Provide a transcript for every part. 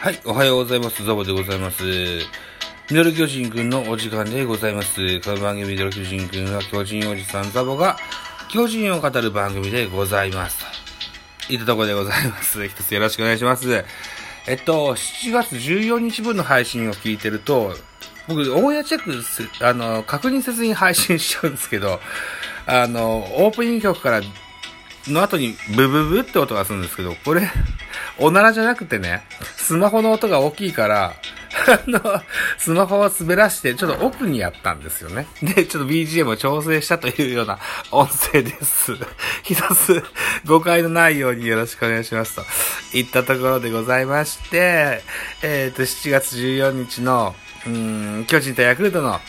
はい、おはようございます。ザボでございます。ミドル巨人くんのお時間でございます。この番組ミドル巨人くんは巨人おじさんザボが巨人を語る番組でございます。いったところでございます。一つよろしくお願いします。えっと、7月14日分の配信を聞いてると、僕、オンエアチェックす、あの、確認せずに配信しちゃうんですけど、あの、オープニング曲からの後にブブブって音がするんですけど、これ、おならじゃなくてね、スマホの音が大きいから、あの、スマホを滑らして、ちょっと奥にやったんですよね。で、ちょっと BGM を調整したというような 音声です。一つ、誤解のないようによろしくお願いしますと。いったところでございまして、えっ、と、7月14日の、うん、巨人とヤクルトの、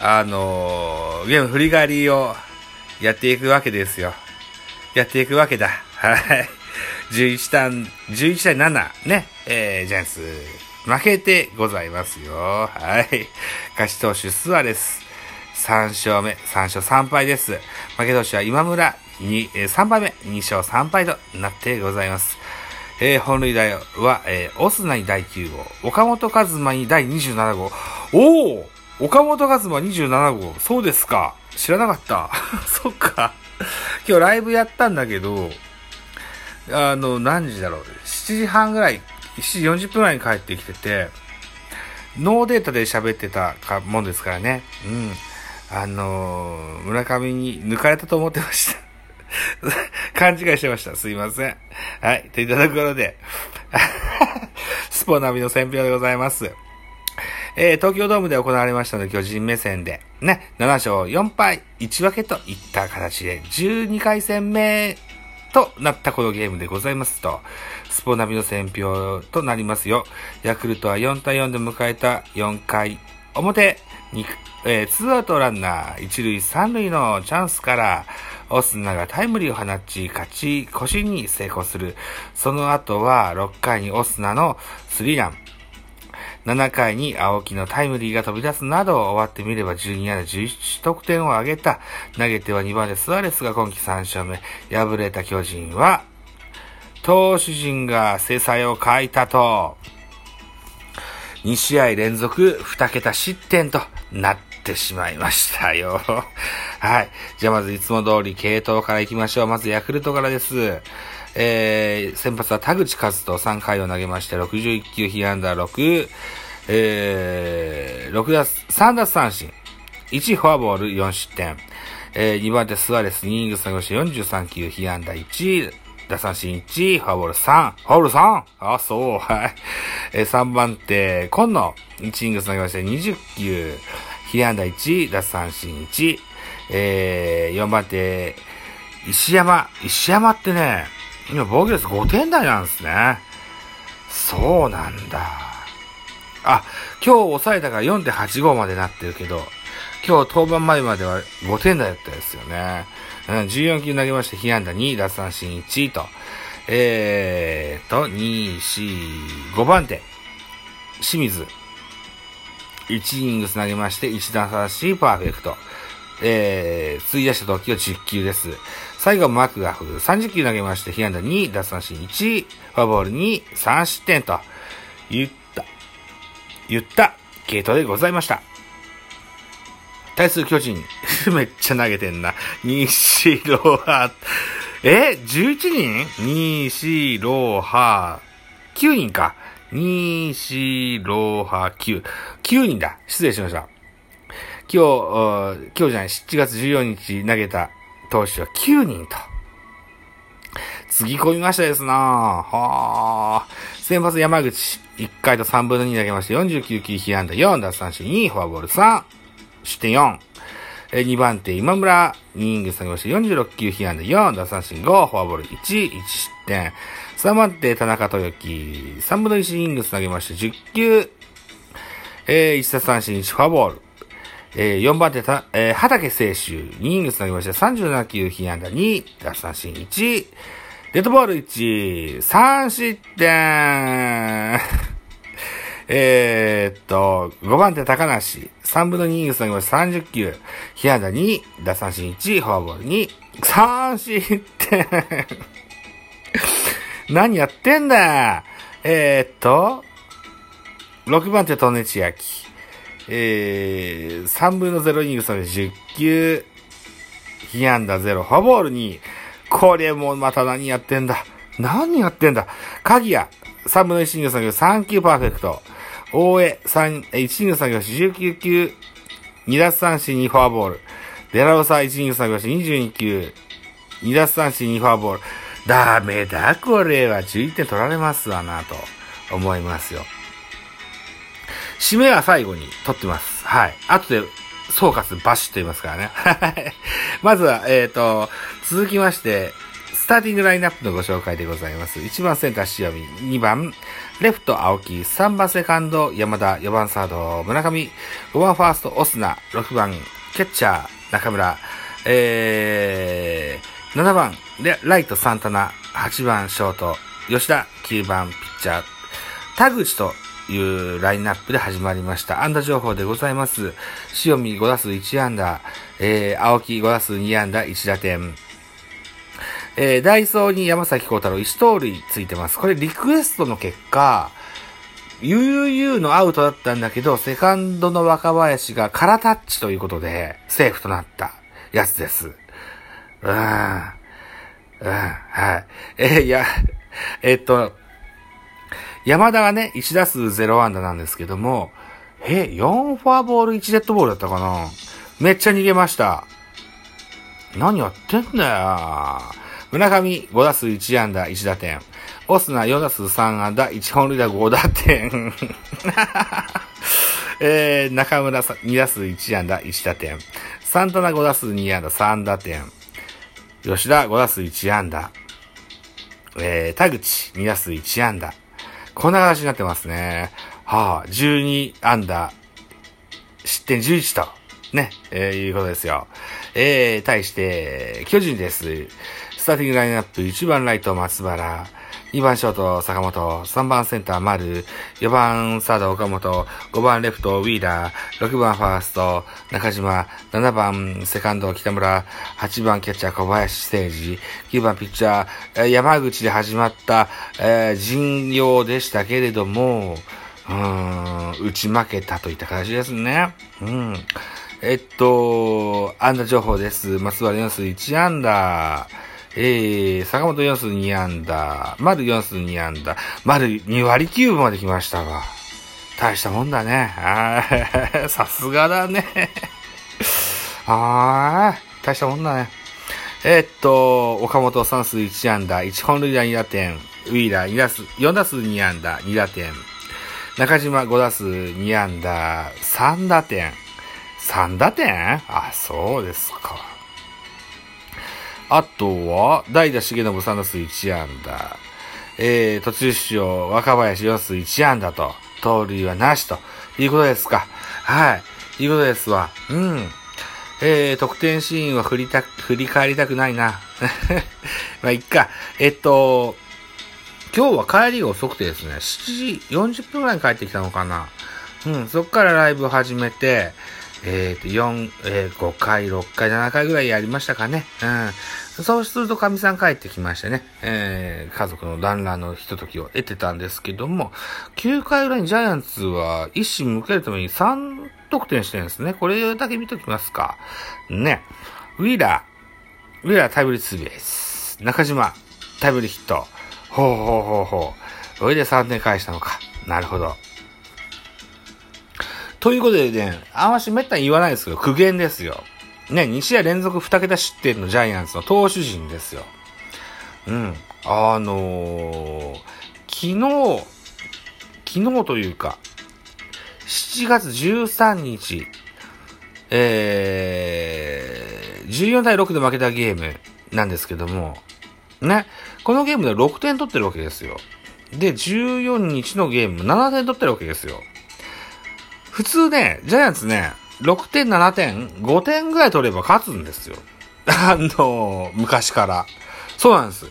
あのーゲーム振り返りをやっていくわけですよ。やっていくわけだ。はい。11対、11対7、ね、えー、ジャイアンツ、負けてございますよ。はい。勝ち投手、スアレス、3勝目、3勝3敗です。負け投手は今村、に、えー3敗目、2勝3敗となってございます。えー、本塁打は、えー、オスナに第9号、岡本和真に第27号。おお岡本和真27号。そうですか。知らなかった。そっか。今日ライブやったんだけど、あの、何時だろう。7時半ぐらい、7時40分ぐらいに帰ってきてて、ノーデータで喋ってたかもんですからね。うん。あのー村上に抜かれたと思ってました。勘違いしてました。すいません。はい。といったところで、スポナビの選票でございます。えー東京ドームで行われましたので、巨人目線で、ね、7勝4敗1分けといった形で、12回戦目となったこのゲームでございますと、スポナビの選票となりますよ。ヤクルトは4対4で迎えた4回表、にえー、ツーアウトランナー1塁3塁のチャンスから、オスナがタイムリーを放ち、勝ち越しに成功する。その後は6回にオスナのスリーラン。7回に青木のタイムリーが飛び出すなど終わってみれば12安打11得点を挙げた。投げては2番でスアレスが今季3勝目。敗れた巨人は、投手陣が制裁を書いたと、2試合連続2桁失点となってしまいましたよ。はい。じゃあまずいつも通り系統から行きましょう。まずヤクルトからです。えー、先発は田口和人3回を投げまして61球被安打6、えー、6打、3奪三振、1フォアボール4失点、えー、2番手スアレス2イニングス投げまして43球被安打1、打三振1、フォアボール3、フォアボール 3! あ、そう、はい。えー、3番手、今野、1イニングス投げまして20球、被安打1、奪三振1、えー、4番手、石山、石山ってね、今防御率5点台なんですね。そうなんだ。あ、今日抑えたから4.85までなってるけど、今日登板前までは5点台だったですよね。うん、14球投げまして、被安打2、奪三振1と、えーと、2、4、5番手、清水。1イニングス投げまして、1打三振パーフェクト。えー、費やした時は10球です。最後、マクガフ、30球投げまして、被安打2、奪三振1、フォアボール2、3失点と、言った、言った、系統でございました。対する巨人、めっちゃ投げてんな。西ロハ、え ?11 人？西ロハ、9人か。西ロハ9。9人だ。失礼しました。今日、今日じゃない、7月14日投げた投手は9人と。つぎ込みましたですなはあ。先発山口、1回と3分の2投げまして、49球被安打4、奪三振2、フォアボール3、失点4。え2番手、今村、2イング下げまして、46球被安打4、奪三振5、フォアボール1、1失点。3番手、田中豊樹、3分の1イング投げまして、10球、えー、1奪三振1、フォアボール。えー、4番手た、えー、畑清修、2イニング投げまして、37球被安打2、奪三振1、デッドボール1、3失点。えっと、5番手高梨、3分の2イニング投げまして30球、被安打2、奪三振1、フォアボール2、3失点。何やってんだえー、っと、6番手、トネチヤキ。えー、3分の0イニング差で10球、被安打0、フォアボールに、これもまた何やってんだ？何やってんだ？鍵谷、3分の1イニング下げ3球パーフェクト。大江、3、1イニング下げ19球、2奪三振2フォアボール。デラロサ1イニング下げ22球、2奪三振2フォアボール。ダメだ、これは11点取られますわな、と思いますよ。締めは最後に取ってます。はい。後で総括バシッと言いますからね。は いまずは、えっ、ー、と、続きまして、スターティングラインナップのご紹介でございます。1番センター塩見、2番レフト青木、3番セカンド山田、4番サード村上、5番ファーストオスナ、6番キャッチャー中村、えー、7番ライトサンタナ、8番ショート吉田、9番ピッチャー田口というラインナップで始まりました。安打情報でございます。塩見5打数1安打、えー、青木5打数2安打1打点。えー、ダイソーに山崎幸太郎1盗塁ついてます。これリクエストの結果、UUU のアウトだったんだけど、セカンドの若林が空タッチということで、セーフとなったやつです。うーん。うん。はい。えー、いや、えー、っと、山田がね、1打数0安打なんですけども、え、4フォアボール1デッドボールだったかな？めっちゃ逃げました。何やってんだよ。村上5打数1安打1打点。オスナ4打数3安打1本塁打5打点。えー、中村2打数1安打1打点。サンタナ5打数2安打3打点。吉田5打数1安打。えー、田口2打数1安打。こんな形になってますね。はあ、12アンダー、失点11と、ね、えー、いうことですよ。えー、対して、巨人です。スターティングラインナップ、1番ライト松原、2番ショート坂本、3番センター丸、4番サード岡本、5番レフトウィーラー、6番ファースト中島、7番セカンド北村、8番キャッチャー小林誠治、9番ピッチャー山口で始まった、えー、陣容でしたけれども、うん、打ち負けたといった形ですね。うん。えっと、安打情報です。松原4数1安打。えー、坂本4数2安打、丸4数2安打、丸2割9分まで来ましたが、大したもんだね。あ さすがだね。あー、大したもんだね。えー、っと、岡本3数1安打、1本塁打2打点、ウィーラー2打数、4打数2安打、2打点、中島5打数2安打、3打点、3打点？あ、そうですか。あとは、代打重信3打数1安打。えー、途中出場、若林4打数1安打と、盗塁はなしと、いうことですか。はい。いうことですわ。うん。えー、得点シーンは振りた、振り返りたくないな。まあ、いっか。えっと、今日は帰りが遅くてですね、7時40分くらいに帰ってきたのかな。うん、そっからライブ始めて、えっ、ー、と、4、えー、5回、6回、7回ぐらいやりましたかね。うん。そうすると、神さん帰ってきましてね、えー、家族の団らんのひとときを得てたんですけども、9回裏にジャイアンツは一心向けるために3得点してるんですね。これだけ見ときますか。ね。ウィーラー、ウィーラータイムリーツーベース。中島、タイムリーヒット。ほうほうほうほう。それで3点返したのか。なるほど。ということでね、あんましめったに言わないですけど、苦言ですよ。ね、2試合連続2桁失点のジャイアンツの投手陣ですよ。うん。あのー、昨日、昨日というか、7月13日、えー、14対6で負けたゲームなんですけども、ね、このゲームで6点取ってるわけですよ。で、14日のゲーム7点取ってるわけですよ。普通ね、ジャイアンツね、6点、7点、5点ぐらい取れば勝つんですよ。あの、昔から。そうなんです。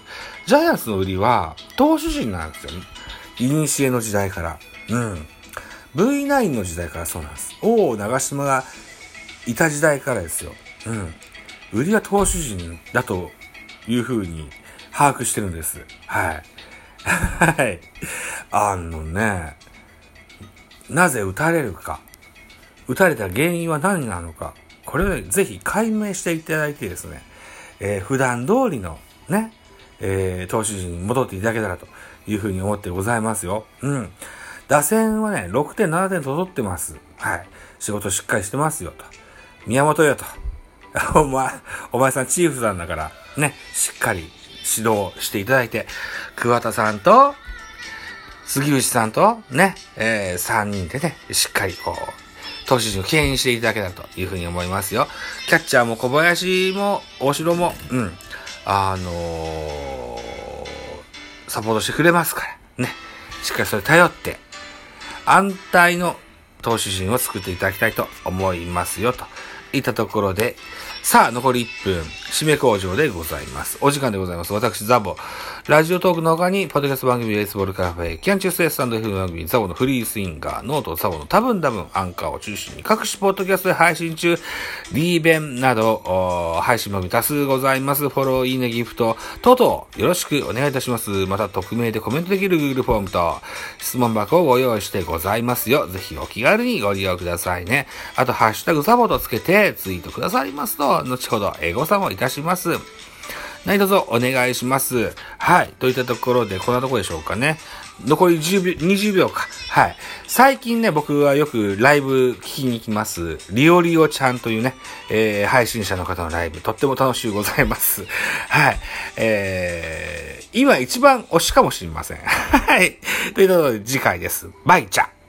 ジャイアンツの売りは、投手陣なんですよ。イニシエの時代から。うん。V9 の時代からそうなんです。王長島がいた時代からですよ。うん。売りは投手陣だというふうに把握してるんです。はい。はい。あのね、なぜ撃たれるか。撃たれた原因は何なのか。これを、ぜひ解明していただいてですね、えー、普段通りのね、えー、投手陣に戻っていただけたらというふうに思ってございますよ。うん。打線はね、6.7点と取ってます。はい。仕事しっかりしてますよと。宮本よと。お前、お前さんチーフさんだから、ね、しっかり指導していただいて、桑田さんと、杉内さんと、ね、えー、3人でね、しっかりこう、投手陣を牽引していただけたらというふうに思いますよ。キャッチャーも小林も、大城も、うん、あのー、サポートしてくれますから、ね、しっかりそれ頼って、安泰の投手陣を作っていただきたいと思いますよ、と。いったところで、さあ、残り1分、締め口上でございます。お時間でございます。私、ザボ。ラジオトークの他に、ポッドキャスト番組、ベースボールカフェ、キャンチュースエスタンド F 番組、ザボのフリースインガー、ノート、ザボの多分多分、アンカーを中心に、各種ポッドキャストで配信中、D 弁など、配信番組多数ございます。フォロー、いいね、ギフト、等々、よろしくお願いいたします。また、匿名でコメントできる Google フォームと、質問箱をご用意してございますよ。ぜひお気軽にご利用くださいね。あと、ハッシュタグザボとつけて、ツイートくださりますと、後ほど、エゴサもいたします。何卒お願いします。はい。といったところで、こんなとこでしょうかね。残り10秒、20秒か。はい。最近ね、僕はよくライブ聞きに行きます。リオリオちゃんというね、えー、配信者の方のライブ、とっても楽しゅうございます。はい。えー、今一番推しかもしれません。はい。ということで、次回です。バイチャ